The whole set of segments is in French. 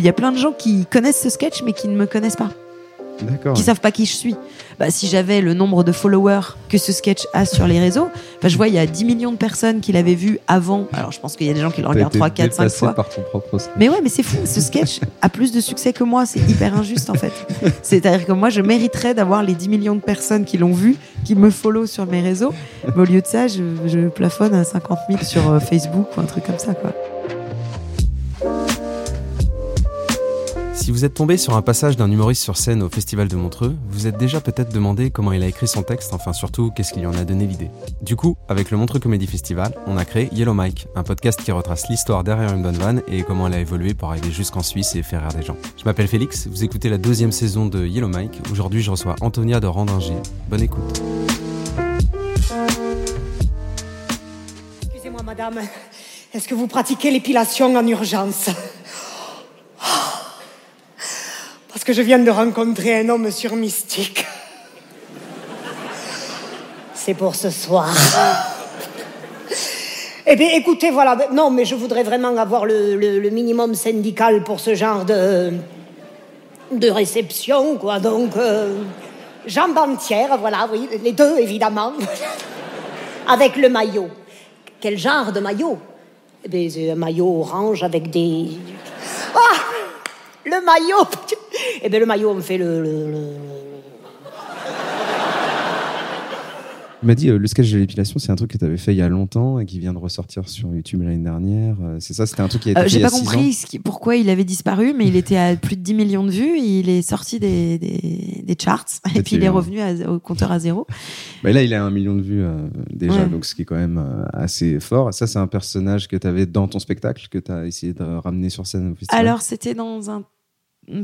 Il y a plein de gens qui connaissent ce sketch mais qui ne me connaissent pas. D'accord. qui savent pas qui je suis. Bah, si j'avais le nombre de followers que ce sketch a sur les réseaux, enfin, je vois, il y a 10 millions de personnes qui l'avaient vu avant. Alors, je pense qu'il y a des gens qui le regardent été 3, 4, 5 dépassé fois. par ton propre sketch. Mais ouais, mais c'est fou. Ce sketch a plus de succès que moi. C'est hyper injuste, en fait. C'est-à-dire que moi, je mériterais d'avoir les 10 millions de personnes qui l'ont vu, qui me follow sur mes réseaux. Mais au lieu de ça, je, je plafonne à 50 000 sur euh, Facebook ou un truc comme ça, quoi. Si vous êtes tombé sur un passage d'un humoriste sur scène au Festival de Montreux, vous êtes déjà peut-être demandé comment il a écrit son texte, enfin surtout qu'est-ce qui lui en a donné l'idée. Du coup, avec le Montreux Comedy Festival, on a créé Yellow Mike, un podcast qui retrace l'histoire derrière une bonne vanne et comment elle a évolué pour arriver jusqu'en Suisse et faire rire des gens. Je m'appelle Félix, vous écoutez la deuxième saison de Yellow Mike. Aujourd'hui, je reçois Antonia de Randinger. Bonne écoute. Excusez-moi, madame. Est-ce que vous pratiquez l'épilation en urgence? Parce que je viens de rencontrer un homme sur Mystique. C'est pour ce soir. Eh bien, écoutez, voilà. Non, mais je voudrais vraiment avoir le, minimum syndical pour ce genre de, de réception, quoi. Donc, euh, jambes entières, voilà, oui, les deux, évidemment. avec le maillot. Quel genre de maillot? Eh bien, un maillot orange avec des... Ah Le maillot Eh bien, le maillot, on me fait le... le- le- Il m'a dit, euh, le sketch de l'épilation, c'est un truc que tu avais fait il y a longtemps et qui vient de ressortir sur YouTube l'année dernière. Euh, C'est ça, c'était un truc qui a été Euh, fait J'ai pas compris ans. ce qui- pourquoi il avait disparu, mais il était à plus de 10 millions de vues. Il est sorti des, des, des charts et puis il est revenu à- au compteur à zéro. Bah, là, il a un million de vues euh, déjà, Ouais. donc ce qui est quand même euh, assez fort. Ça, c'est un personnage que tu avais dans ton spectacle, que tu as essayé de ramener sur scène au festival? Alors, c'était dans un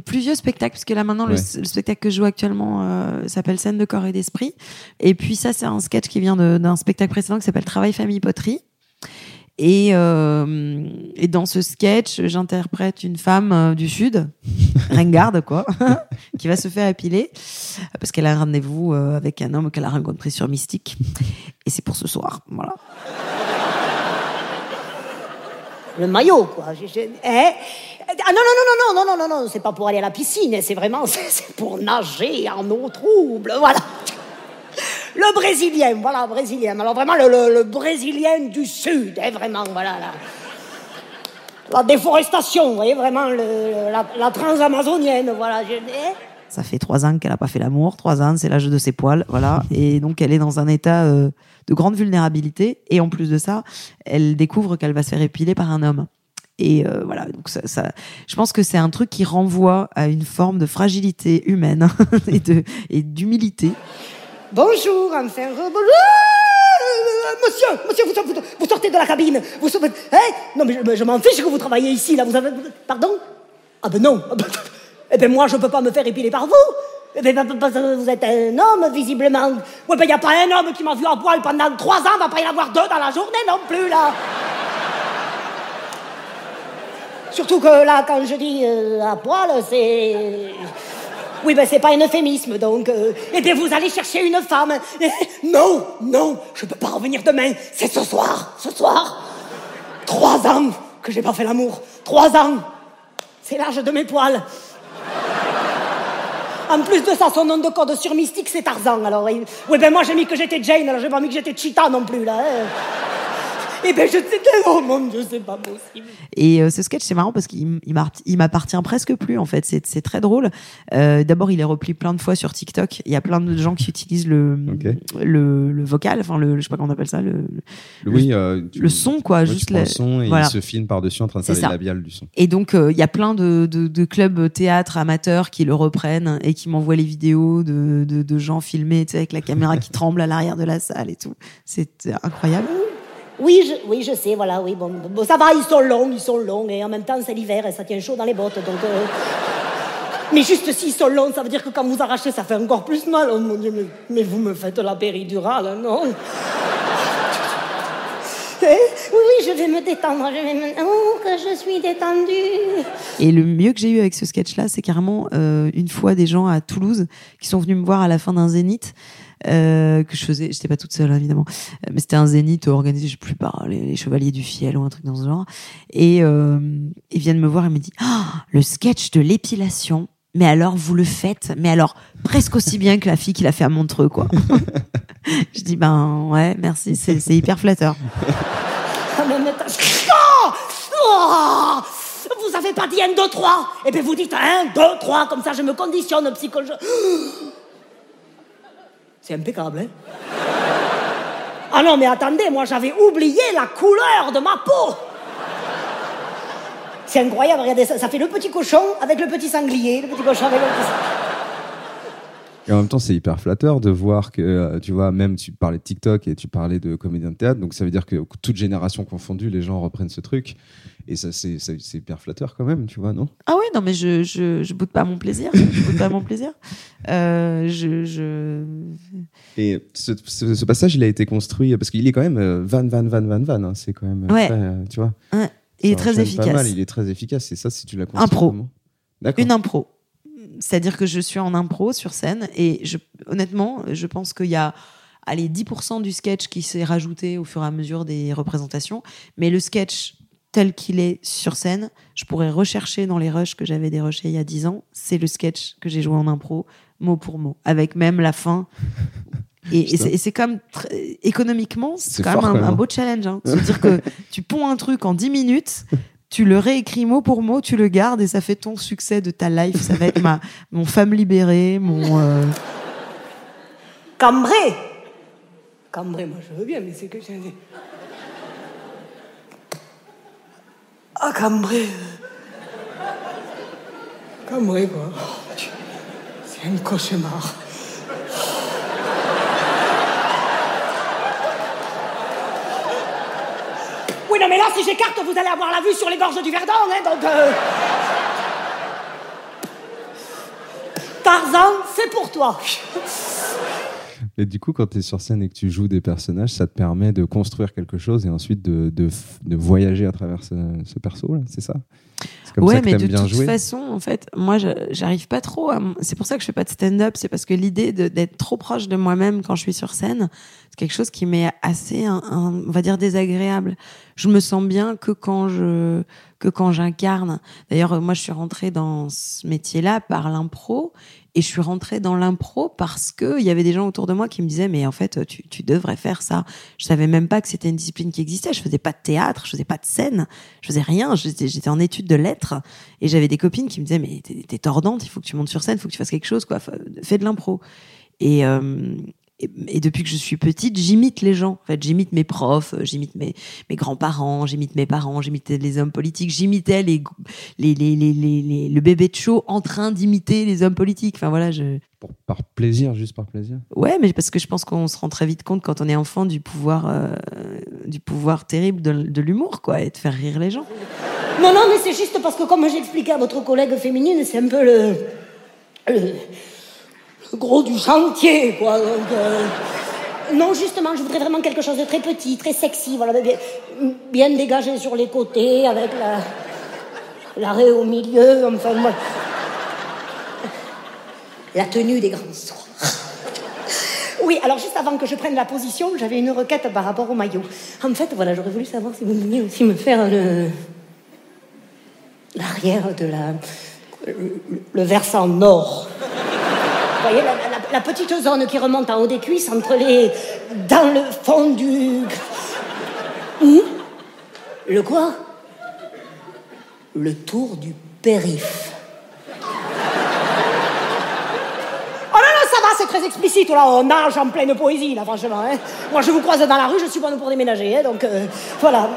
plus vieux spectacle, puisque là maintenant, le, Ouais. le spectacle que je joue actuellement euh, s'appelle Scène de corps et d'esprit. Et puis ça, c'est un sketch qui vient d'un spectacle précédent qui s'appelle Travail, famille, poterie. Et, euh, et dans ce sketch, j'interprète une femme euh, du Sud, ringarde quoi, qui va se faire épiler parce qu'elle a un rendez-vous avec un homme qu'elle a rencontré sur Mystique. Et c'est pour ce soir, voilà. Le maillot, quoi. J'ai- j'ai- hein? Ah non, non, non, non, non, non, non, non, c'est pas pour aller à la piscine, c'est vraiment, c'est pour nager en eau trouble, voilà. Le brésilien, voilà, brésilien. Alors vraiment, le, le- brésilien du sud, hein, vraiment, voilà. La, déforestation, vous voyez, vraiment, la, la transamazonienne, voilà. Je- hein? Ça fait trois ans qu'elle n'a pas fait l'amour. Trois ans, c'est l'âge de ses poils, voilà. Et donc, elle est dans un état euh, de grande vulnérabilité. Et en plus de ça, elle découvre qu'elle va se faire épiler par un homme. Et euh, voilà, donc ça, je pense que c'est un truc qui renvoie à une forme de fragilité humaine et d'humilité. Bonjour, enfin, bonjour. Monsieur, monsieur, vous sortez de la cabine. Vous sortez- hein? Non, mais je, je m'en fiche que vous travaillez ici, là. Vous avez... Pardon? Ah ben non. Eh ben moi, je peux pas me faire épiler par vous. Eh que vous êtes un homme, visiblement. Ouais, ben, y a pas un homme qui m'a vu à poil pendant trois ans, va pas y en avoir deux dans la journée non plus, là. Surtout que là, quand je dis euh, à poil, c'est... Oui, ben c'est pas un euphémisme, donc... euh, eh bien, vous allez chercher une femme. Eh, non, non, je peux pas revenir demain. C'est ce soir, ce soir. Trois ans que j'ai pas fait l'amour. Trois ans. C'est l'âge de mes poils. En plus de ça, son nom de code sur Mystique, c'est Tarzan. Alors, oui, ben moi j'ai mis que j'étais Jane, alors j'ai pas mis que j'étais Cheetah non plus, là. hein. Eh ben, je sais oh mon Dieu, c'est pas possible. Et euh, ce sketch, c'est marrant parce qu'il il m'appartient presque plus, en fait. C'est c'est très drôle. Euh, D'abord, il est repris plein de fois sur TikTok. Il y a plein de gens qui utilisent le, le, le vocal, enfin, le, je sais pas comment on appelle ça, le, le- Oui, euh, tu- le son, quoi, ouais, juste le son et voilà. il se filme par-dessus en train de faire les labiales du son. Et donc, euh, il y a plein de, de, de clubs théâtre amateurs qui le reprennent et qui m'envoient les vidéos de, de, de gens filmés, sais, avec la caméra qui tremble à l'arrière de la salle et tout. C'est incroyable. Oui, je, oui, je sais, voilà, oui, bon, bon, ça va, ils sont longs, ils sont longs, et en même temps, c'est l'hiver et ça tient chaud dans les bottes, donc... euh, Mais juste s'ils sont longs, ça veut dire que quand vous arrachez, ça fait encore plus mal. Oh mon Dieu, mais, mais vous me faites la péridurale, hein, non Oui, je vais me détendre, je vais me... Oh, que je suis détendue Et le mieux que j'ai eu avec ce sketch-là, c'est carrément euh, une fois des gens à Toulouse qui sont venus me voir à la fin d'un zénith. euh, que je faisais, j'étais pas toute seule évidemment, Euh, mais c'était un zénith organisé, je sais plus par les, Chevaliers du Fiel ou un truc dans ce genre. Et euh, ils viennent me voir et me disent ah le sketch de l'épilation. Mais alors vous le faites, mais alors presque aussi bien que la fille qui l'a fait à Montreux quoi. je dis ben ouais merci, c'est hyper flatteur. Je- Oh Oh Vous avez pas dit un, deux, trois Eh bien, vous dites un, deux, trois, comme ça je me conditionne psychologiquement. C'est impeccable, hein Ah non, mais attendez, moi j'avais oublié la couleur de ma peau C'est incroyable, regardez, ça, ça fait le petit cochon avec le petit sanglier, le petit cochon avec le petit... Et en même temps, c'est hyper flatteur de voir que, euh, tu vois, même tu parlais de TikTok et tu parlais de comédien de théâtre, donc ça veut dire que toute génération confondue, les gens reprennent ce truc. Et ça, c'est c'est- c'est hyper flatteur quand même, tu vois, non? Ah oui, non, mais je, je, je boude pas mon plaisir. Je boude pas mon plaisir. Euh, je, je... Et ce, ce- ce passage, il a été construit parce qu'il est quand même euh, van, van, van, van, van. hein. C'est quand même, euh, Ouais. très, euh, tu vois. Ouais. Il est très efficace. Pas mal, il est très efficace. Et ça, si tu l'as construit. Impro. Une impro. C'est-à-dire que je suis en impro sur scène et je, honnêtement, je pense qu'il y a allez, 10% du sketch qui s'est rajouté au fur et à mesure des représentations. Mais le sketch tel qu'il est sur scène, je pourrais rechercher dans les rushs que j'avais dérushés il y a 10 ans. C'est le sketch que j'ai joué en impro, mot pour mot, avec même la fin. Et, et c'est comme économiquement, c'est quand, même un, quand même, un hein. beau challenge. Hein. Se dire que tu ponds un truc en 10 minutes, tu le réécris mot pour mot, tu le gardes et ça fait ton succès de ta life. Ça va être ma, mon femme libérée, mon. euh, Cambré Cambré, moi je veux bien, mais c'est que j'ai... Ah, cambré. Cambré, quoi. Oh. C'est un cauchemar. Non, mais là, si j'écarte, vous allez avoir la vue sur les gorges du Verdon, hein, donc... euh. Tarzan, c'est pour toi. Et du coup, quand tu es sur scène et que tu joues des personnages, ça te permet de construire quelque chose et ensuite de, de, de voyager à travers ce, ce perso-là, c'est ça? C'est comme ouais, ça que mais de bien toute jouer façon, en fait, moi, j'arrive pas trop. à C'est pour ça que je fais pas de stand-up. C'est parce que l'idée d'être trop proche de moi-même quand je suis sur scène, c'est quelque chose qui m'est assez, un- un- on va dire, désagréable. Je me sens bien que quand je que quand j'incarne. D'ailleurs, euh, moi, je suis rentrée dans ce métier-là par l'impro. Et je suis rentrée dans l'impro parce que il y avait des gens autour de moi qui me disaient mais en fait tu, tu devrais faire ça. Je savais même pas que c'était une discipline qui existait. Je faisais pas de théâtre, je faisais pas de scène, je faisais rien. J'étais en études de lettres et j'avais des copines qui me disaient mais t'es tordante, il faut que tu montes sur scène, il faut que tu fasses quelque chose quoi. Fa- Fais de l'impro. Et, euh, et et depuis que je suis petite, j'imite les gens. En fait, j'imite mes profs, euh, j'imite mes, mes grands-parents, j'imite mes parents, j'imitais les hommes politiques, j'imitais les, les, les, les, les, les- le bébé de show en train d'imiter les hommes politiques. Enfin voilà, je, Pour- Par plaisir, juste par plaisir Ouais, mais parce que je pense qu'on se rend très vite compte quand on est enfant du pouvoir, euh, du pouvoir terrible de, de l'humour, quoi, et de faire rire les gens. Non, non, mais c'est juste parce que, comme j'expliquais à votre collègue féminine, c'est un peu le. le. Gros du chantier, quoi. euh, Non, justement, je voudrais vraiment quelque chose de très petit, très sexy, voilà, bien, dégagé sur les côtés, avec la. l'arrêt au milieu, enfin, moi. La tenue des grands soirs. Oui, alors juste avant que je prenne la position, j'avais une requête par rapport au maillot. En fait, voilà, j'aurais voulu savoir si vous pouviez aussi me faire le l'arrière de la le versant nord. Vous voyez la, petite zone qui remonte en haut des cuisses entre les dans le fond du Hmm Le quoi? Le tour du périph'. Oh non, non, ça va, c'est très explicite. Là, on nage en pleine poésie, là, franchement. hein. Moi, je vous croise dans la rue, je suis bonne pour déménager. hein, donc, euh, voilà.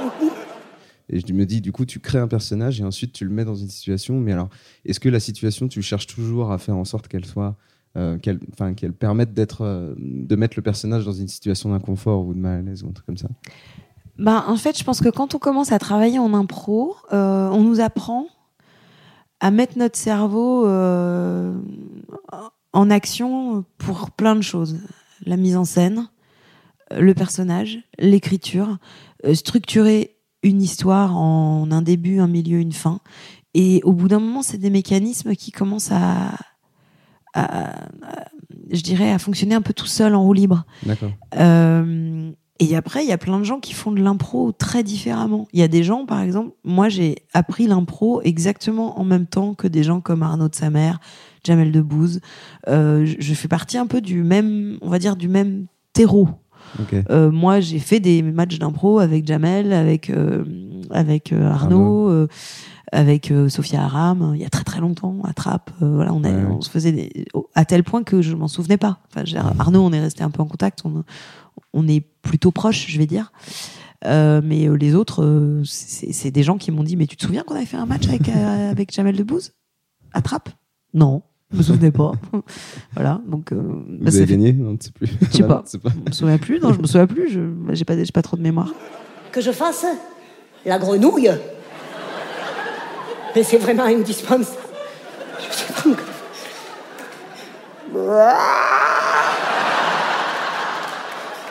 Et je me dis, du coup, tu crées un personnage et ensuite tu le mets dans une situation. Mais alors, est-ce que la situation, tu cherches toujours à faire en sorte qu'elle soit, qu'elle, enfin, qu'elle permette d'être, euh, de mettre le personnage dans une situation d'inconfort ou de mal à l'aise ou un truc comme ça Bah, en fait, je pense que quand on commence à travailler en impro, euh, on nous apprend à mettre notre cerveau euh, en action pour plein de choses. La mise en scène, euh, le personnage, l'écriture, euh, structurer une histoire en un début, un milieu, une fin. Et au bout d'un moment, c'est des mécanismes qui commencent à, à- je dirais, à fonctionner un peu tout seul en roue libre. D'accord. Euh, et après, il y a plein de gens qui font de l'impro très différemment. Il y a des gens, par exemple, moi j'ai appris l'impro exactement en même temps que des gens comme Arnaud de Samer, Jamel Debbouze. Euh, je- fais partie un peu du même, on va dire, du même terreau. Euh, moi, j'ai fait des matchs d'impro avec Jamel, avec avec euh, Arnaud, Arnaud. Euh, avec euh, Sophia Aram, il y a très très longtemps, à Trappes. euh, voilà, on, a, Ouais, ouais. on se faisait des, à tel point que je m'en souvenais pas. Enfin, dire, Arnaud, on est resté un peu en contact, on, on est plutôt proches, je vais dire. Euh, mais euh, les autres, euh, c'est des gens qui m'ont dit Mais tu te souviens qu'on avait fait un match avec, euh, avec Jamel Debbouze? À Trappes? Non, je me souvenais pas. voilà, donc. euh, bah, Vous ça avez gagné? Non, tu sais plus. Je sais pas. pas. je me souviens plus, non, je me souviens plus, je j'ai pas, j'ai pas trop de mémoire. Que je fasse? La grenouille? Mais c'est vraiment indispensable. Je sais pas.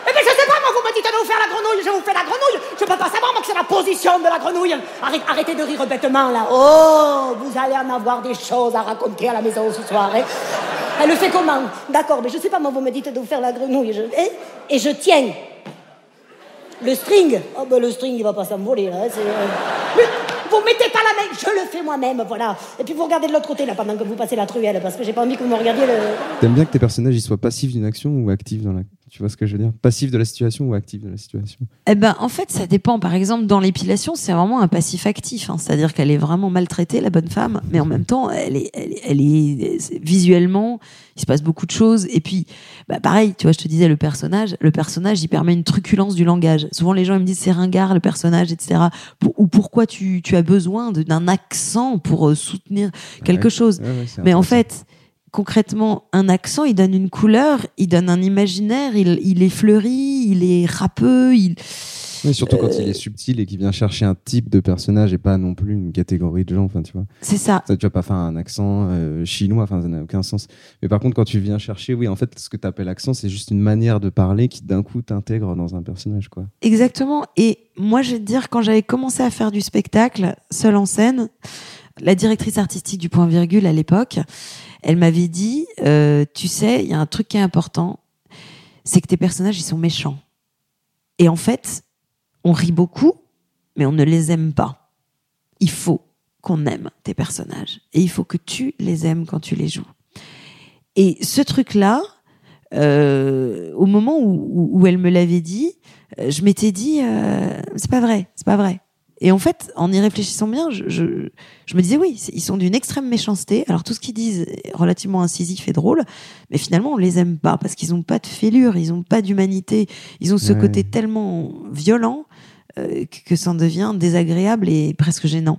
Eh bien, je sais pas, moi, vous me dites de vous faire la grenouille, je vous fais la grenouille. Je peux pas savoir, moi, que c'est la position de la grenouille. Arrête- arrêtez de rire bêtement, là. Oh, vous allez en avoir des choses à raconter à la maison ce soir, hein. Elle le fait comment? D'accord, mais je sais pas, moi, vous me dites de vous faire la grenouille. hein Et je tiens. Le string Oh, ben le string, il va pas s'envoler, là. hein, c'est, euh, vous mettez pas la main, je le fais moi-même, voilà. Et puis vous regardez de l'autre côté, là, pendant que vous passez la truelle, parce que j'ai pas envie que vous me regardiez le... T'aimes bien que tes personnages ils soient passifs d'une action ou actifs dans la. Tu vois ce que je veux dire? Passif de la situation ou actif de la situation? Eh ben, en fait, ça dépend. Par exemple, dans l'épilation, c'est vraiment un passif actif. hein. C'est-à-dire qu'elle est vraiment maltraitée, la bonne femme, mais en même temps, elle est, elle, est- elle est c'est- visuellement, il se passe beaucoup de choses. Et puis, bah, pareil, tu vois, je te disais le personnage, le personnage, il permet une truculence du langage. Souvent, les gens ils me disent c'est ringard le personnage, etc. Pour- ou pourquoi tu, tu as besoin d'un accent pour euh, soutenir quelque Ouais. chose? Ouais, ouais, c'est Mais en fait, concrètement, un accent, il donne une couleur, il donne un imaginaire, il, il est fleuri, il est râpeux, il. Oui, surtout quand Euh, il est subtil et qu'il vient chercher un type de personnage et pas non plus une catégorie de gens. Enfin, tu vois. C'est ça. Ça, tu vas pas faire un accent euh, chinois, enfin, ça n'a aucun sens. Mais par contre, quand tu viens chercher, oui, en fait, ce que tu appelles accent, c'est juste une manière de parler qui d'un coup t'intègre dans un personnage, quoi. Exactement. Et moi, je vais te dire, quand j'avais commencé à faire du spectacle, seule en scène, la directrice artistique du Point Virgule à l'époque, elle m'avait dit, euh, tu sais, il y a un truc qui est important, c'est que tes personnages, ils sont méchants. Et en fait, on rit beaucoup, mais on ne les aime pas. Il faut qu'on aime tes personnages. Et il faut que tu les aimes quand tu les joues. Et ce truc-là, euh, au moment où, elle me l'avait dit, euh, je m'étais dit, c'est pas vrai, c'est pas vrai. Et en fait, en y réfléchissant bien, je, je, je me disais, oui, ils sont d'une extrême méchanceté. Alors tout ce qu'ils disent est relativement incisif et drôle, mais finalement, on les aime pas parce qu'ils ont pas de fêlure, ils ont pas d'humanité, ils ont ce Ouais. côté tellement violent euh, que ça en devient désagréable et presque gênant.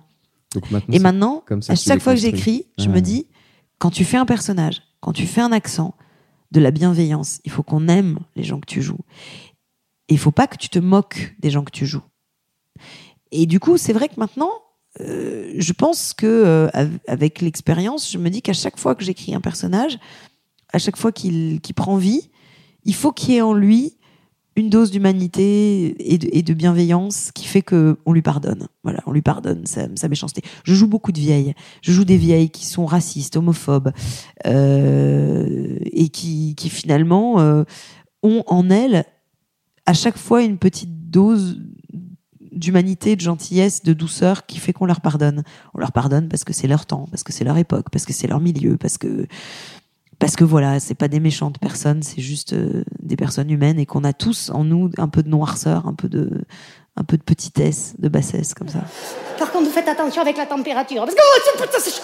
Donc maintenant, Et maintenant, comme ça à chaque fois que j'écris, je Ouais. me dis, quand tu fais un personnage, quand tu fais un accent, de la bienveillance, il faut qu'on aime les gens que tu joues. Et il faut pas que tu te moques des gens que tu joues. Et du coup, c'est vrai que maintenant, euh, je pense que euh, av- avec l'expérience, je me dis qu'à chaque fois que j'écris un personnage, à chaque fois qu'il qu'il prend vie, il faut qu'il y ait en lui une dose d'humanité et de, bienveillance qui fait que on lui pardonne. Voilà, on lui pardonne sa, sa méchanceté. Je joue beaucoup de vieilles. Je joue des vieilles qui sont racistes, homophobes, euh, et qui, finalement ont en elles à chaque fois une petite dose d'humanité, de gentillesse, de douceur qui fait qu'on leur pardonne. On leur pardonne parce que c'est leur temps, parce que c'est leur époque, parce que c'est leur milieu, parce que parce que voilà, c'est pas des méchantes personnes, c'est juste euh, des personnes humaines et qu'on a tous en nous un peu de noirceur, un peu de un peu de petitesse, de bassesse, comme ça. Par contre, faites attention avec la température. Parce que oh, putain, c'est chaud.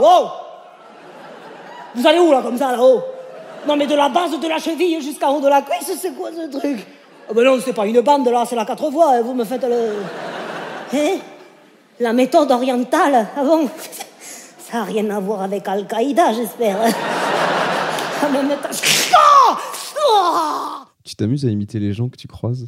Oh. Vous allez où là, comme ça, là-haut? Non, mais de la base de la cheville jusqu'en haut de la cuisse, c'est quoi ce truc? Ah ben non, c'est pas une bande là, c'est la quatre voies. hein, Vous me faites le. Hein? La méthode orientale Ah bon? Ça n'a rien à voir avec Al-Qaïda, j'espère. Ah, mais Ah Ah Tu t'amuses à imiter les gens que tu croises?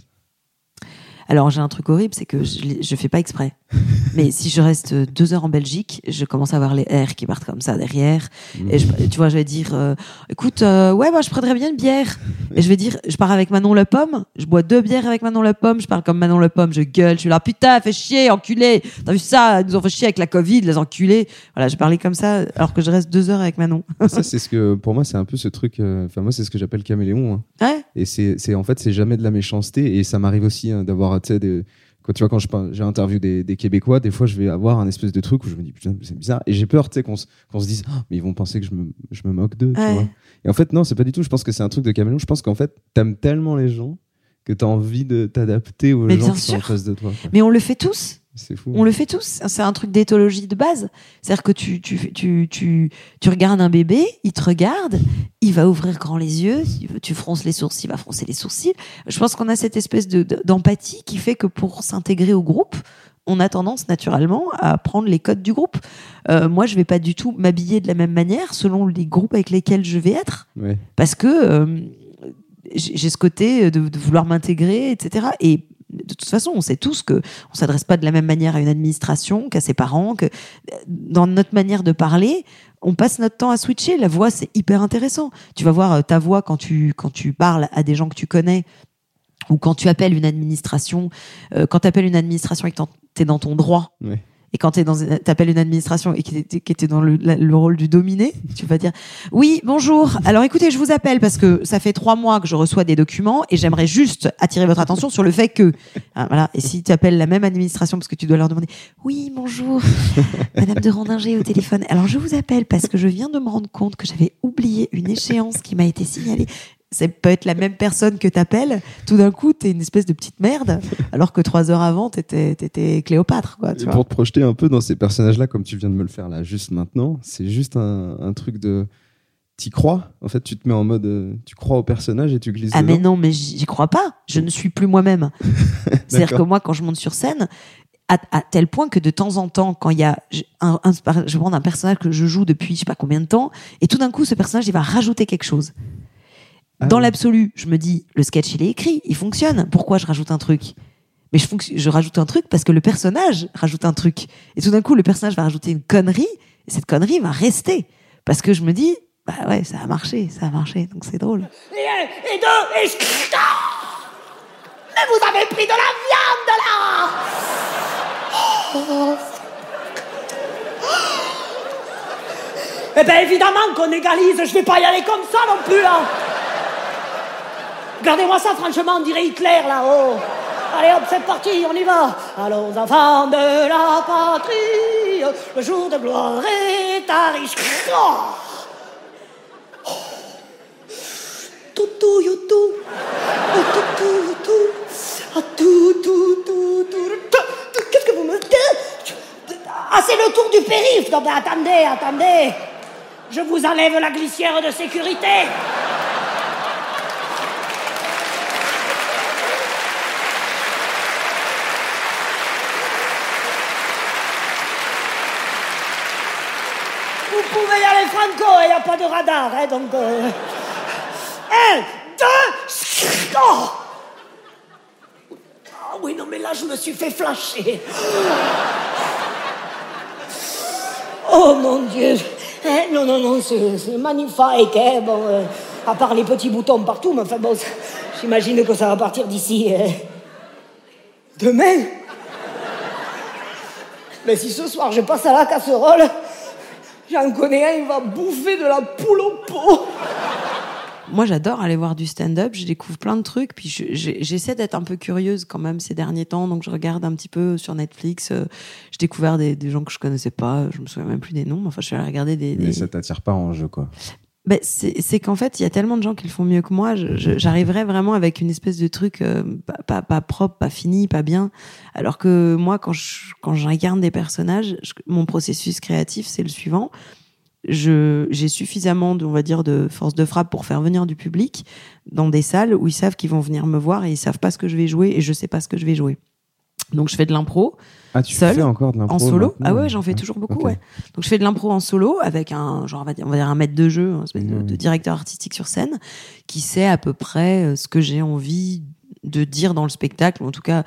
Alors j'ai un truc horrible, c'est que je, je fais pas exprès. Mais si je reste deux heures en Belgique, je commence à avoir les R qui partent comme ça derrière. Et je, tu vois, je vais dire, euh, écoute, euh, ouais, moi je prendrais bien une bière. Et je vais dire, je pars avec Manon Le Pomme, je bois deux bières avec Manon Le Pomme, je parle comme Manon Le Pomme, je gueule, je suis là, putain, fais chier, enculé. T'as vu ça Ils nous ont fait chier avec la Covid, les enculés. Voilà, je parlais comme ça alors que je reste deux heures avec Manon. Ça, c'est ce que, pour moi, c'est un peu ce truc. euh, Enfin, moi, c'est ce que j'appelle caméléon. hein. Ouais. Et c'est, c'est en fait, c'est jamais de la méchanceté. Et ça m'arrive aussi hein, d'avoir, tu sais, des- quand tu vois, quand j'ai interview des, des Québécois, des fois, je vais avoir un espèce de truc où je me dis, putain, c'est bizarre. Et j'ai peur, tu sais, qu'on, se- qu'on se dise, Ah, mais ils vont penser que je me, je me moque d'eux, tu Ouais. vois. Et en fait, non, c'est pas du tout. Je pense que c'est un truc de caméléon. Je pense qu'en fait, t'aimes tellement les gens que t'as envie de t'adapter aux Mais gens qui sont en face de toi. quoi. Mais on le fait tous. C'est fou. On le fait tous. C'est un truc d'éthologie de base. C'est-à-dire que tu, tu, tu, tu, tu regardes un bébé, il te regarde, il va ouvrir grand les yeux, tu fronces les sourcils, il va froncer les sourcils. Je pense qu'on a cette espèce de- de- d'empathie qui fait que pour s'intégrer au groupe, on a tendance naturellement à prendre les codes du groupe. Euh, moi, je vais pas du tout m'habiller de la même manière selon les groupes avec lesquels je vais être Ouais. parce que euh, j'ai j'ai ce côté de, de vouloir m'intégrer, etc. Et de toute façon, on sait tous que on s'adresse pas de la même manière à une administration qu'à ses parents, que dans notre manière de parler, on passe notre temps à switcher. La voix, c'est hyper intéressant. Tu vas voir euh, ta voix quand tu quand tu parles à des gens que tu connais ou quand tu appelles une administration. euh, quand tu appelles une administration et que tu es dans ton droit. Ouais. Et quand tu appelles une administration et qui était, qui était dans le, le rôle du dominé, tu vas dire oui bonjour. Alors écoutez, je vous appelle parce que ça fait trois mois que je reçois des documents et j'aimerais juste attirer votre attention sur le fait que Ah, voilà. Et si tu appelles la même administration parce que tu dois leur demander oui bonjour, Madame de Rondinger au téléphone. Alors je vous appelle parce que je viens de me rendre compte que j'avais oublié une échéance qui m'a été signalée. Ça peut être la même personne que t'appelles. Tout d'un coup, t'es une espèce de petite merde, alors que trois heures avant, t'étais, t'étais Cléopâtre, quoi. Tu Et vois. pour te projeter un peu dans ces personnages-là, comme tu viens de me le faire là, juste maintenant, c'est juste un, un truc de. T'y crois? En fait, tu te mets en mode. euh, tu crois au personnage et tu glisses Ah mais non, mais j'y crois pas. Je ne suis plus moi-même. C'est-à-dire que moi, quand je monte sur scène, à, à tel point que de temps en temps, quand il y a un- je prends un personnage que je joue depuis je sais pas combien de temps, et tout d'un coup, ce personnage, il va rajouter quelque chose. Ah Dans oui. l'absolu, je me dis, le sketch, il est écrit, il fonctionne. Pourquoi je rajoute un truc? Mais je, rajoute un truc parce que le personnage rajoute un truc. Et tout d'un coup, le personnage va rajouter une connerie, et cette connerie va rester. Parce que je me dis, bah ouais, ça a marché, ça a marché, donc c'est drôle. Et un, et deux, et je... Ah Mais vous avez pris de la viande, là Oh. Eh ben évidemment qu'on égalise, je vais pas y aller comme ça non plus, là Regardez-moi ça, franchement, on dirait Hitler, là-haut Allez hop, c'est parti, on y va Allons, enfants de la patrie, le jour de gloire est arrivé. Oh Toutou, youtou. Oh, toutou, youtou. Ah, tout, tout, tout, tout, tout, tout. Qu'est-ce que vous me dites? Ah, c'est le tour du périph'. Non, mais attendez, attendez. Je vous enlève la glissière de sécurité. Vous il n'y a pas de radar, hein, donc... Un, deux, oh Ah oui, non, mais là, je me suis fait flasher. Oh mon Dieu. Hein, non, non, non, c'est magnifique. hein, Bon, euh, à part les petits boutons partout, mais enfin bon, j'imagine que ça va partir d'ici. euh, Demain Mais si ce soir je passe à la casserole, j'en connais un, il va bouffer de la poule au pot. Moi, j'adore aller voir du stand-up. Je découvre plein de trucs. Puis je- j'essaie d'être un peu curieuse quand même ces derniers temps. Donc je regarde un petit peu sur Netflix. Euh, J'ai découvert des, des gens que je connaissais pas. Je me souviens même plus des noms. mais Enfin, je suis allée regarder des. Mais des- ça t'attire pas en jeu, quoi. Bah, c'est qu'en fait, il y a tellement de gens qui le font mieux que moi. J'arriverais vraiment avec une espèce de truc euh, pas, propre, pas fini, pas bien. Alors que moi, quand j'incarne des personnages, mon processus créatif, c'est le suivant. J'ai suffisamment, de, on va dire, de force de frappe pour faire venir du public dans des salles où ils savent qu'ils vont venir me voir et ils savent pas ce que je vais jouer et je sais pas ce que je vais jouer. Donc je fais de l'impro Ah, tu Seul, fais encore de l'impro en solo. Ah ouais, j'en fais toujours beaucoup, ouais. Donc je fais de l'impro en solo avec un genre on va dire, on va dire un maître de jeu, un espèce de, de directeur artistique sur scène qui sait à peu près euh, ce que j'ai envie de dire dans le spectacle, ou en tout cas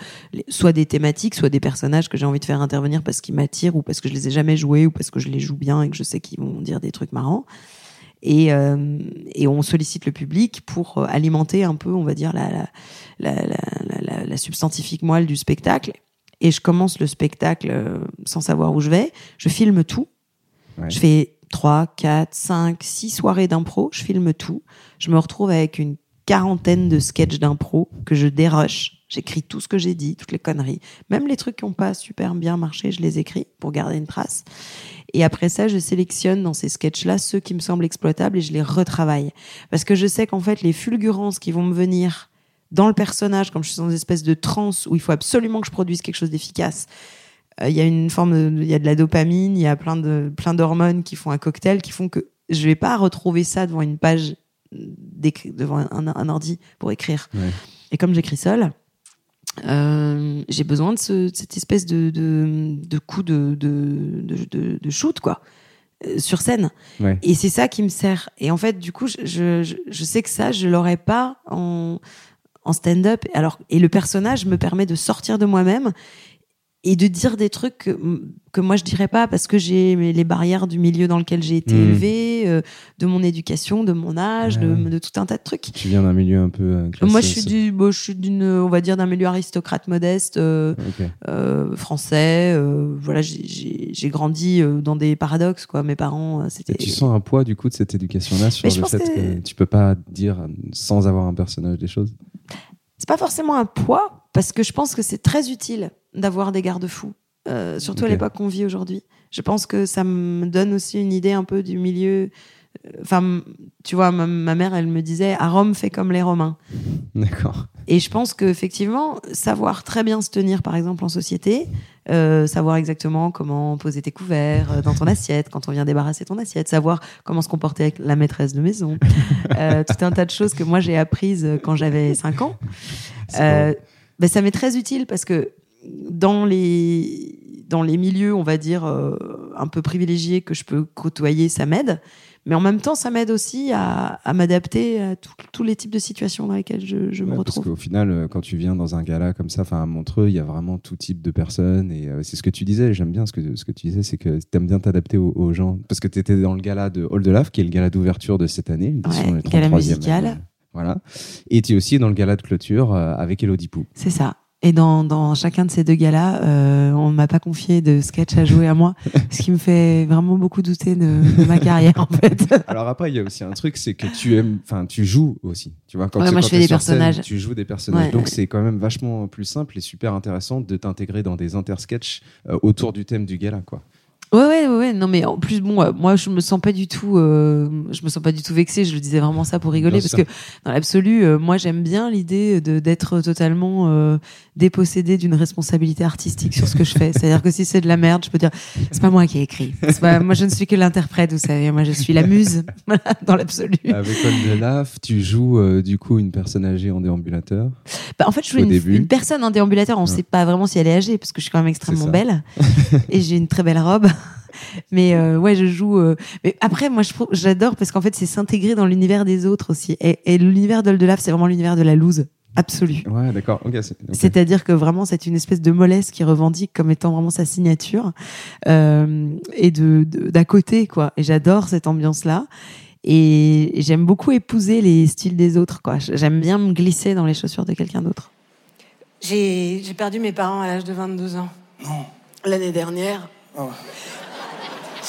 soit des thématiques, soit des personnages que j'ai envie de faire intervenir parce qu'ils m'attirent ou parce que je les ai jamais joués ou parce que je les joue bien et que je sais qu'ils vont dire des trucs marrants. Et, euh, et on sollicite le public pour euh, alimenter un peu, on va dire, la, la- la- la substantifique moelle du spectacle. Et je commence le spectacle euh, sans savoir où je vais. Je filme tout. Ouais. Je fais 3, 4, 5, 6 soirées d'impro. Je filme tout. Je me retrouve avec une quarantaine de sketchs d'impro que je dérush. J'écris tout ce que j'ai dit, toutes les conneries. Même les trucs qui n'ont pas super bien marché, je les écris pour garder une trace. Et après ça, je sélectionne dans ces sketchs-là ceux qui me semblent exploitables et je les retravaille. Parce que je sais qu'en fait, les fulgurances qui vont me venir dans le personnage, comme je suis dans une espèce de transe où il faut absolument que je produise quelque chose d'efficace, euh, il y a une forme de, il y a de la dopamine, il y a plein de, plein d'hormones qui font un cocktail qui font que je vais pas retrouver ça devant une page, devant un, un ordi pour écrire. Ouais. Et comme j'écris seul, euh, j'ai besoin de, ce- de cette espèce de, de, de coup de, de, shoot, quoi, euh, sur scène. Ouais. Et c'est ça qui me sert. Et en fait, du coup, je, je, je- je sais que ça, je l'aurais pas en, en stand-up. Alors, et le personnage me permet de sortir de moi-même et de dire des trucs que, que moi je dirais pas parce que j'ai les barrières du milieu dans lequel j'ai été Mhm. élevée, euh, de mon éducation, de mon âge, Ouais, de, tout un tas de trucs. Tu viens d'un milieu un peu. euh, Moi, je suis aussi. du, bon, je suis d'une, on va dire, d'un milieu aristocrate modeste, euh, français. voilà, j'ai- grandi dans des paradoxes, quoi. Mes parents, c'était. Tu sens un poids du coup de cette éducation-là sur Mais le fait que... que- tu peux pas dire sans avoir un personnage des choses? Pas forcément un poids, parce que je pense que c'est très utile d'avoir des garde-fous, euh, surtout à l'époque qu'on vit aujourd'hui. Je pense que ça me donne aussi une idée un peu du milieu. euh, Enfin, tu vois, ma, ma mère, elle me disait, à Rome, fait comme les Romains. D'accord. Et je pense qu'effectivement, savoir très bien se tenir, par exemple, en société, euh, savoir exactement comment poser tes couverts euh, dans ton assiette, quand on vient débarrasser ton assiette, savoir comment se comporter avec la maîtresse de maison, euh, tout un tas de choses que moi j'ai apprises euh, quand j'avais 5 ans. Euh, ben, ça m'est très utile parce que dans les, dans les milieux, on va dire, euh, un peu privilégiés que je peux côtoyer, ça m'aide. Mais en même temps, ça m'aide aussi à, à m'adapter à tous les types de situations dans lesquelles je, je me Ouais, parce retrouve. qu'au final, euh, quand tu viens dans un gala comme ça, enfin à Montreux, il y a vraiment tout type de personnes. Et euh, c'est ce que tu disais, j'aime bien ce que, ce que tu disais, c'est que tu aimes bien t'adapter aux, aux gens. Parce que tu étais dans le gala de Hall de Lave, qui est le gala d'ouverture de cette année. Ouais, le gala 33e musical. année. Voilà. Et tu es aussi dans le gala de clôture euh, avec Elodie Pou. C'est ça. Et dans, dans chacun de ces deux galas, euh, on m'a pas confié de sketch à jouer à moi, ce qui me fait vraiment beaucoup douter de, de ma carrière en fait. Alors après, il y a aussi un truc, c'est que tu aimes, enfin, tu joues aussi. Tu vois, quand Ouais, tu- moi, quand je fais des sur scène, personnages. tu joues des personnages. Ouais, Donc ouais. c'est quand même vachement plus simple et super intéressant de t'intégrer dans des intersketchs euh, autour du thème du gala, quoi. Ouais, ouais, ouais. Non, mais en plus, bon, euh, moi, je me sens pas du tout, euh, je me sens pas du tout vexée. Je le disais vraiment ça pour rigoler Bien parce sûr. que dans l'absolu, euh, moi, j'aime bien l'idée de d'être totalement euh, dépossédée d'une responsabilité artistique sur ce que je fais. C'est-à-dire que si c'est de la merde, je peux dire, c'est pas moi qui ai écrit. Pas, moi, je ne suis que l'interprète, vous savez. Moi, je suis la muse, dans l'absolu. Avec Paul Delaf, tu joues euh, du coup une personne âgée en déambulateur. Bah, en fait, je suis une, personne en déambulateur. On ne Ouais. sait pas vraiment si elle est âgée parce que je suis quand même extrêmement belle et j'ai une très belle robe. Mais euh, ouais, je joue. euh, Mais après, moi, j'adore parce qu'en fait, c'est s'intégrer dans l'univers des autres aussi. Et, et l'univers d'Oldelaf, c'est vraiment l'univers de la loose absolue. Ouais, d'accord. Ok. c'est- ok. C'est-à-dire que vraiment, c'est une espèce de mollesse qui revendique comme étant vraiment sa signature euh, et de de- d'à côté quoi. Et j'adore cette ambiance-là. Et j'aime beaucoup épouser les styles des autres quoi. J'aime bien me glisser dans les chaussures de quelqu'un d'autre. J'ai j'ai perdu mes parents à l'âge de 22 ans. Non. L'année dernière. Oh.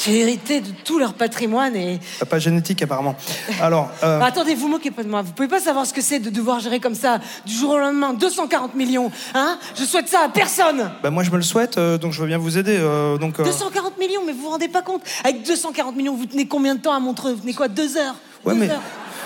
J'ai hérité de tout leur patrimoine et. T'as Pas génétique apparemment. Alors, euh, Bah, attendez, vous moquez pas de moi. Vous pouvez pas savoir ce que c'est de devoir gérer comme ça du jour au lendemain 240 millions. Hein? Je souhaite ça à personne. bah moi je me le souhaite, euh, donc je veux bien vous aider. euh, donc, euh, 240 millions, mais vous vous rendez pas compte? Avec 240 millions, vous tenez combien de temps à Montreux? Vous tenez quoi? Deux heures? Ouais, Deux mais heures?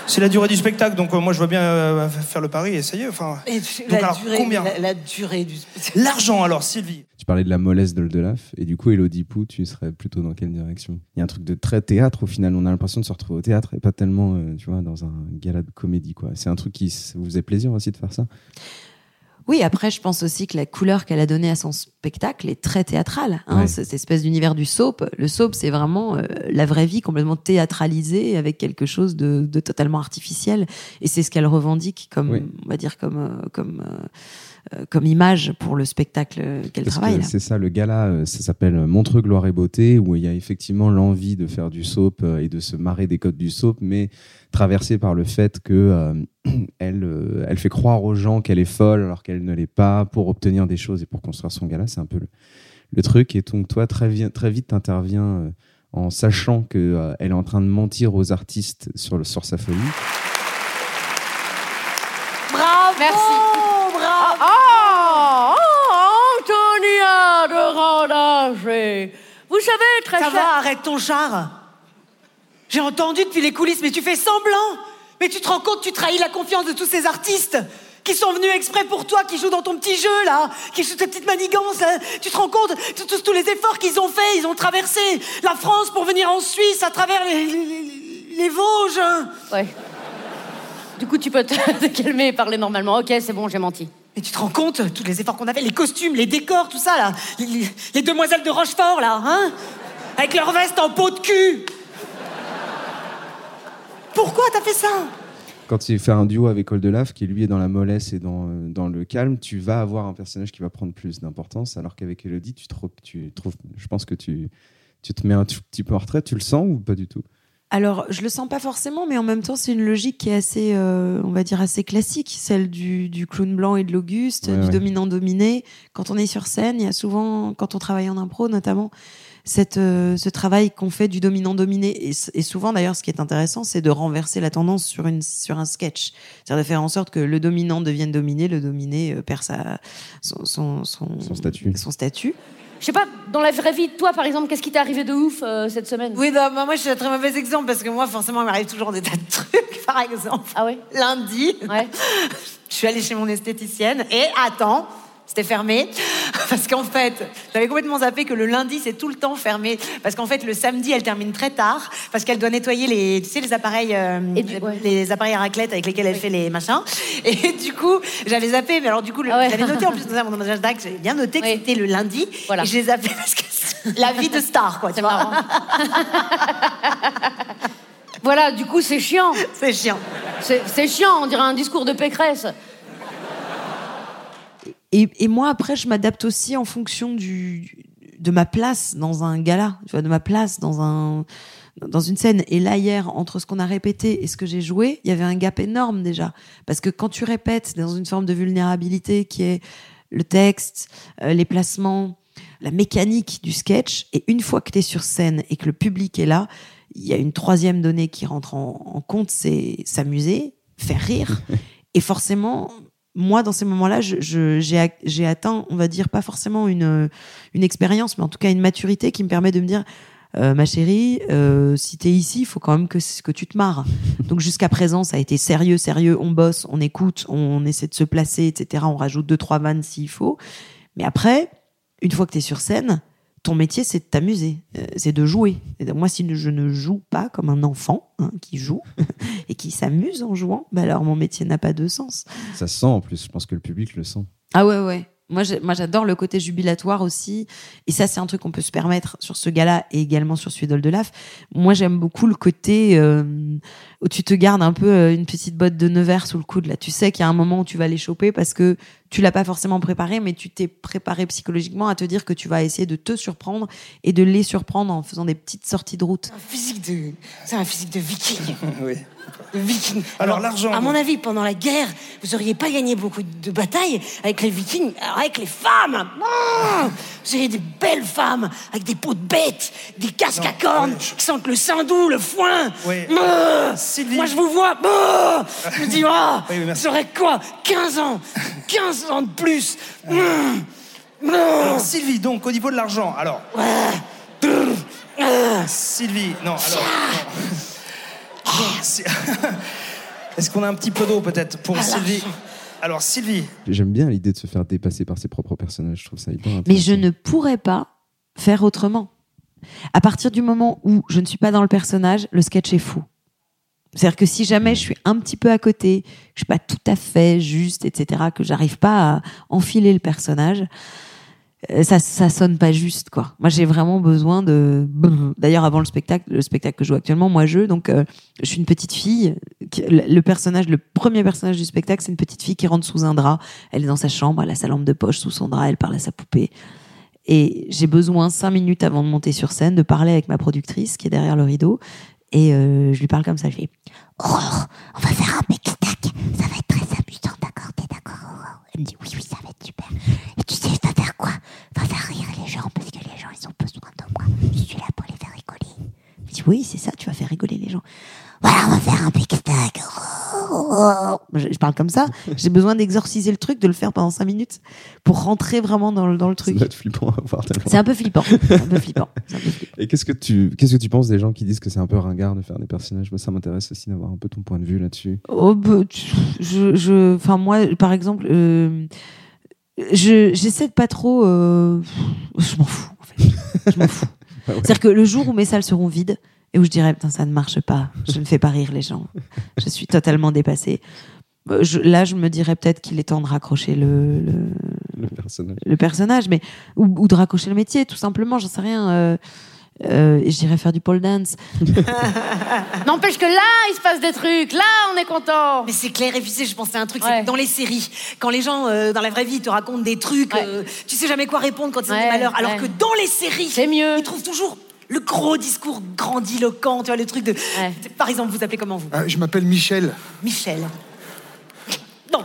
c'est la durée du spectacle, donc euh, moi je veux bien euh, faire le pari et essayer. Enfin, Et donc la, alors durée, combien? la, la durée du. L'argent alors, Sylvie. Tu parlais de la mollesse d'Oldelaf, et du coup, Elodie Pou, tu serais plutôt dans quelle direction? Il y a un truc de très théâtre au final, on a l'impression de se retrouver au théâtre et pas tellement, euh, tu vois, dans un gala de comédie, quoi. C'est un truc qui vous faisait plaisir aussi de faire ça? Oui, après, je pense aussi que la couleur qu'elle a donnée à son spectacle est très théâtrale. Hein, Ouais. Cette espèce d'univers du soap. Le soap, c'est vraiment euh, la vraie vie complètement théâtralisée avec quelque chose de, de totalement artificiel. Et c'est ce qu'elle revendique comme, Oui. on va dire, comme, euh, comme, euh, comme image pour le spectacle euh, qu'elle travaille. que c'est ça, le gala, euh, ça s'appelle Montreux, gloire et beauté, où il y a effectivement l'envie de faire du soap euh, et de se marrer des codes du soap, mais traversée par le fait que euh, elle, euh, elle fait croire aux gens qu'elle est folle alors qu'elle ne l'est pas pour obtenir des choses et pour construire son gala. C'est un peu le, le truc. Et donc toi, très, vi- très vite, t'interviens euh, en sachant que euh, elle est en train de mentir aux artistes sur, le, sur sa folie. Bravo Merci. Vous savez, très Ça cher. va, arrête ton char J'ai entendu depuis les coulisses, mais tu fais semblant Mais tu te rends compte, tu trahis la confiance de tous ces artistes qui sont venus exprès pour toi, qui jouent dans ton petit jeu, là, qui jouent tes petites manigances, là. Tu te rends compte de tous, tous les efforts qu'ils ont faits, ils ont traversé la France pour venir en Suisse à travers les, les- les- les Vosges. Ouais. Du coup, tu peux te, te calmer et parler normalement. Ok, c'est bon, j'ai menti. Et tu te rends compte, tous les efforts qu'on a fait, les costumes, les décors, tout ça, là. Les, les- les demoiselles de Rochefort, là, hein Avec leur veste en peau de cul. Pourquoi t'as fait ça? Quand il fait un duo avec Oldelaf, qui lui est dans la mollesse et dans, euh, dans le calme, tu vas avoir un personnage qui va prendre plus d'importance, alors qu'avec Elodie, tu, trou- tu trouves, je pense que tu, tu te mets un tout petit peu en retrait. Tu le sens ou pas du tout? Alors, je le sens pas forcément, mais en même temps, c'est une logique qui est assez, euh, on va dire, assez classique, celle du, du clown blanc et de l'Auguste, Ouais, du ouais. dominant-dominé. Quand on est sur scène, il y a souvent, quand on travaille en impro notamment, cette, euh, ce travail qu'on fait du dominant-dominé. Et, souvent, d'ailleurs, ce qui est intéressant, c'est de renverser la tendance sur, une, sur un sketch. C'est-à-dire de faire en sorte que le dominant devienne dominé, le dominé euh, perd sa, son, son, son, Son statut. son statut. Je sais pas, dans la vraie vie, toi, par exemple, qu'est-ce qui t'est arrivé de ouf euh, cette semaine? Oui, non, bah, moi, je suis un très mauvais exemple parce que moi, forcément, il m'arrive toujours des tas de trucs. Par exemple, Ah ouais? Lundi, Ouais. je suis allée chez mon esthéticienne et attends, c'était fermé parce qu'en fait, j'avais complètement zappé que le lundi c'est tout le temps fermé parce qu'en fait le samedi elle termine très tard parce qu'elle doit nettoyer les, tu sais les appareils, euh, du- les, ouais. les appareils à raclette avec lesquels elle fait les machins et du coup j'avais zappé mais alors du coup Ah ouais. j'avais noté en plus dans mon agenda que j'avais bien noté que Oui. c'était le lundi Voilà. et je les zappé parce que c'est la vie de star quoi, tu C'est vois. marrant. voilà, du coup, c'est chiant. C'est chiant. C'est chiant, on dirait un discours de Pécresse. Et, et moi, après, je m'adapte aussi en fonction du, de ma place dans un gala, tu vois, de ma place dans un dans une scène. Et là, hier, entre ce qu'on a répété et ce que j'ai joué, il y avait un gap énorme déjà. Parce que quand tu répètes dans une forme de vulnérabilité qui est le texte, euh, les placements, la mécanique du sketch, et une fois que tu es sur scène et que le public est là, il y a une troisième donnée qui rentre en, en compte, c'est s'amuser, faire rire. et forcément, moi, dans ces moments-là, j'ai atteint, on va dire, pas forcément une, une expérience, mais en tout cas une maturité qui me permet de me dire, euh, ma chérie, euh, si t'es ici, il faut quand même que, que tu te marres. Donc jusqu'à présent, ça a été sérieux, sérieux, on bosse, on écoute, on essaie de se placer, etc. On rajoute deux, trois vannes s'il faut. Mais après, une fois que t'es sur scène, ton métier, c'est de t'amuser, euh, c'est de jouer. Et moi, si je ne joue pas comme un enfant hein, qui joue et qui s'amuse en jouant, bah alors mon métier n'a pas de sens. Ça se sent en plus, je pense que le public le sent. Ah ouais, ouais. Moi, j'adore le côté jubilatoire aussi. Et ça, c'est un truc qu'on peut se permettre sur ce gars-là et également sur celui d'Oldelaf. Moi, j'aime beaucoup le côté euh, où tu te gardes un peu euh, une petite botte de Nevers sous le coude. Là, tu sais qu'il y a un moment où tu vas les choper parce que tu l'as pas forcément préparé, mais tu t'es préparé psychologiquement à te dire que tu vas essayer de te surprendre et de les surprendre en faisant des petites sorties de route. Un physique de, c'est un physique de viking. Oui. De viking. Alors, l'argent, À donc. mon avis, pendant la guerre, vous auriez pas gagné beaucoup de batailles avec les vikings, avec les femmes. Non vous auriez des belles femmes avec des peaux de bêtes, des casques Non, à cornes oui, je- qui sentent le saindoux, le foin. Oui. Sylvie. Moi, je vous vois. Ah je me dis, ah, oui, merci. j'aurais quoi? 15 ans 15 ans de plus. Mmh. Alors, Sylvie, donc, au niveau de l'argent, alors. Sylvie, non, alors. non. Si- Est-ce qu'on a un petit peu d'eau peut-être pour Sylvie? Alors Sylvie, J'aime bien l'idée de se faire dépasser par ses propres personnages. Je trouve ça hyper Mais je intéressant. ne pourrais pas faire autrement. À partir du moment où je ne suis pas dans le personnage, le sketch est fou. C'est-à-dire que si jamais je suis un petit peu à côté, que je suis pas tout à fait juste, etc., que j'arrive pas à enfiler le personnage, euh, ça, ça sonne pas juste, quoi. Moi, j'ai vraiment besoin de. D'ailleurs, avant le spectacle, le spectacle que je joue actuellement, moi, je, donc, euh, je suis une petite fille. le personnage, le premier personnage du spectacle, c'est une petite fille qui rentre sous un drap. Elle est dans sa chambre, elle a sa lampe de poche sous son drap, elle parle à sa poupée. Et j'ai besoin cinq minutes avant de monter sur scène de parler avec ma productrice qui est derrière le rideau. Et euh, je lui parle comme ça. Je dis Aurore, on va faire un spectacle. Ça va être très amusant, d'accord T'es d'accord, Elle me dit Oui, oui, ça va être super. Et tu sais, va faire quoi? Va faire rire les gens parce que les gens, ils ont besoin de moi. Je suis là pour les faire rigoler. Je dis Oui, c'est ça, tu vas faire rigoler les gens. Voilà, on va faire un spectacle. Aurore. Je, je parle comme ça. J'ai besoin d'exorciser le truc, de le faire pendant cinq minutes pour rentrer vraiment dans le, dans le truc. être flippant à voir tellement. C'est un peu flippant. C'est un peu flippant. C'est un peu flippant. Et qu'est-ce que tu qu'est-ce que tu penses des gens qui disent que c'est un peu ringard de faire des personnages? Moi, ça m'intéresse aussi d'avoir un peu ton point de vue là-dessus. Oh, bah, je, je, enfin moi, par exemple, euh, je, j'essaie de pas trop. euh, je m'en fous. En fait. Je m'en fous. Ah ouais. C'est-à-dire que le jour où mes salles seront vides et où je dirais putain ça ne marche pas, je ne fais pas rire les gens, je suis totalement dépassée. Euh, je- là, je me dirais peut-être qu'il est temps de raccrocher le, le, Le personnage. le personnage, mais ou, ou de raccrocher le métier, tout simplement. J'en sais rien. Euh, euh, je dirais faire du pole dance. N'empêche que là, il se passe des trucs. Là, on est content. Mais c'est clair, et puis je pensais à un truc, Ouais. c'est que dans les séries, quand les gens euh, dans la vraie vie te racontent des trucs, Ouais. euh, tu sais jamais quoi répondre quand ils ont Ouais, des malheurs, alors ouais. que dans les séries, C'est mieux. ils trouvent toujours le gros discours grandiloquent, tu vois, le truc de... Ouais. Par exemple, vous appelez comment vous Euh, je m'appelle Michel. Michel. Non,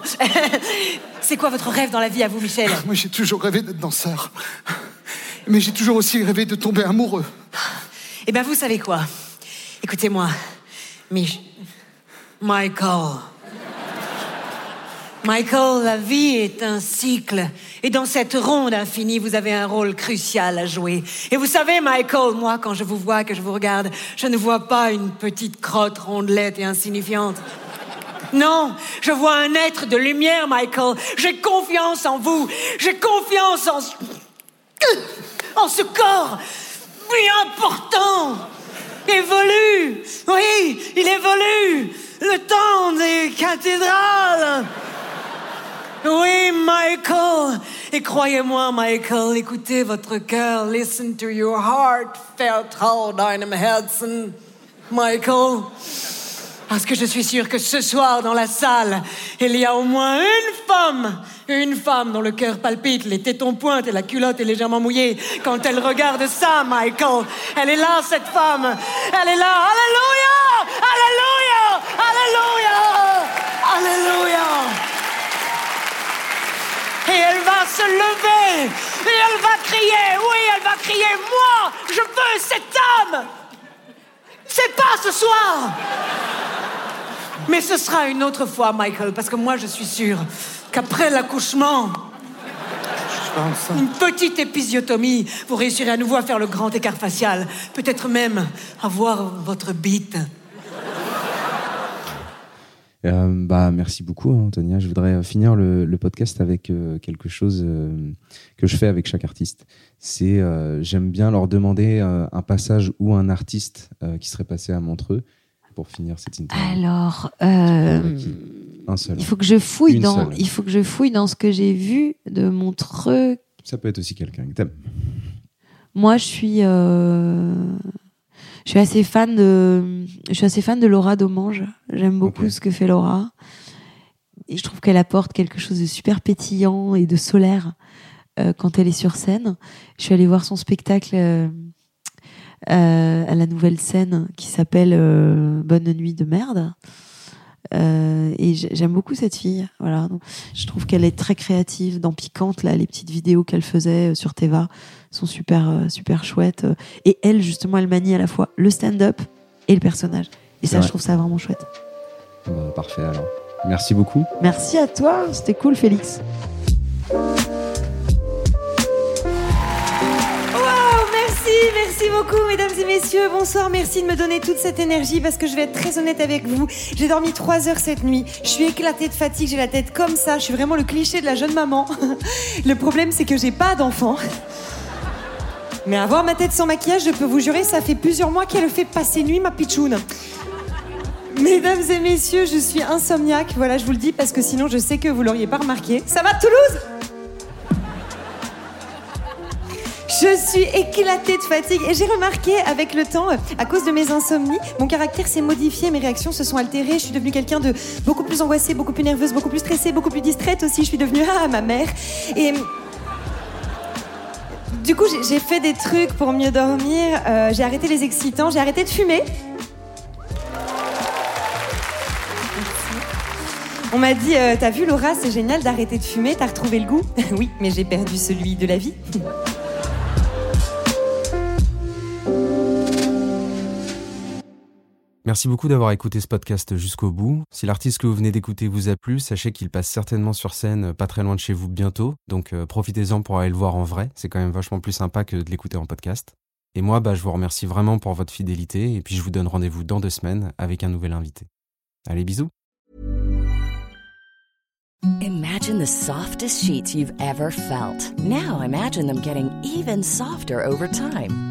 c'est quoi votre rêve dans la vie à vous, Michel? Moi, j'ai toujours rêvé d'être danseur. Mais j'ai toujours aussi rêvé de tomber amoureux. Eh bien, vous savez quoi? Écoutez-moi, Mich... Michael. Michael, la vie est un cycle. Et dans cette ronde infinie, vous avez un rôle crucial à jouer. Et vous savez, Michael, moi, quand je vous vois, que je vous regarde, je ne vois pas une petite crotte rondelette et insignifiante. Non, je vois un être de lumière, Michael. J'ai confiance en vous. J'ai confiance en... ce- corps. Oui, important. Évolue. Oui, il évolue. Le temps des cathédrales. Oui, Michael. Et croyez-moi, Michael, écoutez votre cœur. Listen to your heart, Fairtall Dynam Hudson. Michael. Parce que je suis sûre que ce soir, dans la salle, il y a au moins une femme, une femme dont le cœur palpite, les tétons pointent et la culotte est légèrement mouillée. Quand elle regarde ça, Michael, elle est là, cette femme. Elle est là. Alléluia! Alléluia! Alléluia! Alléluia! Et elle se lever. Et elle va crier. Oui, elle va crier. Moi, je veux cette âme. C'est pas ce soir. Mais ce sera une autre fois, Michael, parce que moi, je suis sûre qu'après l'accouchement, une petite épisiotomie, vous réussirez à nouveau à faire le grand écart facial. Peut-être même à voir votre bite. Euh, bah, merci beaucoup, hein, Antonia. Je voudrais euh, finir le, le podcast avec euh, quelque chose euh, que je fais avec chaque artiste. C'est, j'aime bien leur demander un passage ou un artiste qui serait passé à Montreux pour finir cette interview. Alors, Un seul. il faut que je fouille Une dans, seule. il faut que je fouille dans ce que j'ai vu de Montreux. Ça peut être aussi quelqu'un que t'aimes. Moi, je suis, je suis assez fan de, je suis assez fan de Laura Domange. J'aime beaucoup ce que fait Laura. Et je trouve qu'elle apporte quelque chose de super pétillant et de solaire euh, quand elle est sur scène. Je suis allée voir son spectacle euh, euh, à la nouvelle scène qui s'appelle Bonne nuit de merde. Euh, et j'ai- j'aime beaucoup cette fille. Voilà. Donc, je trouve qu'elle est très créative dans Piquante. Là, les petites vidéos qu'elle faisait sur Teva sont super, euh, super chouettes. Euh, Et elle, justement, elle manie à la fois le stand-up et le personnage. Et C'est ça, vrai. je trouve ça vraiment chouette. Bah, parfait alors. Merci beaucoup. Merci à toi. C'était cool, Félix. Wow, merci, merci Merci beaucoup, mesdames et messieurs. Bonsoir, merci de me donner toute cette énergie parce que je vais être très honnête avec vous. J'ai dormi 3 heures cette nuit. Je suis éclatée de fatigue, j'ai la tête comme ça. Je suis vraiment le cliché de la jeune maman. Le problème, c'est que j'ai pas d'enfant. Mais avoir ma tête sans maquillage, je peux vous jurer, ça fait plusieurs mois qu'elle fait passer nuit, ma pitchoune. Mesdames et messieurs, je suis insomniaque. Voilà, je vous le dis parce que sinon, je sais que vous l'auriez pas remarqué. Ça va, Toulouse? Je suis éclatée de fatigue et j'ai remarqué avec le temps, à cause de mes insomnies, mon caractère s'est modifié, mes réactions se sont altérées. Je suis devenue quelqu'un de beaucoup plus angoissée, beaucoup plus nerveuse, beaucoup plus stressée, beaucoup plus distraite aussi. Je suis devenue ah, ma mère. Et du coup, j'ai- fait des trucs pour mieux dormir. Euh, j'ai arrêté les excitants, j'ai arrêté de fumer. On m'a dit, euh, t'as vu Laura, c'est génial d'arrêter de fumer, t'as retrouvé le goût Oui, mais j'ai perdu celui de la vie. Merci beaucoup d'avoir écouté ce podcast jusqu'au bout. Si l'artiste que vous venez d'écouter vous a plu, sachez qu'il passe certainement sur scène euh, pas très loin de chez vous bientôt, donc euh, profitez-en pour aller le voir en vrai, c'est quand même vachement plus sympa que de l'écouter en podcast. Et moi, bah, je vous remercie vraiment pour votre fidélité, et puis je vous donne rendez-vous dans deux semaines avec un nouvel invité. Allez, bisous Imagine the softest sheets you've ever felt. Now imagine them getting even softer over time.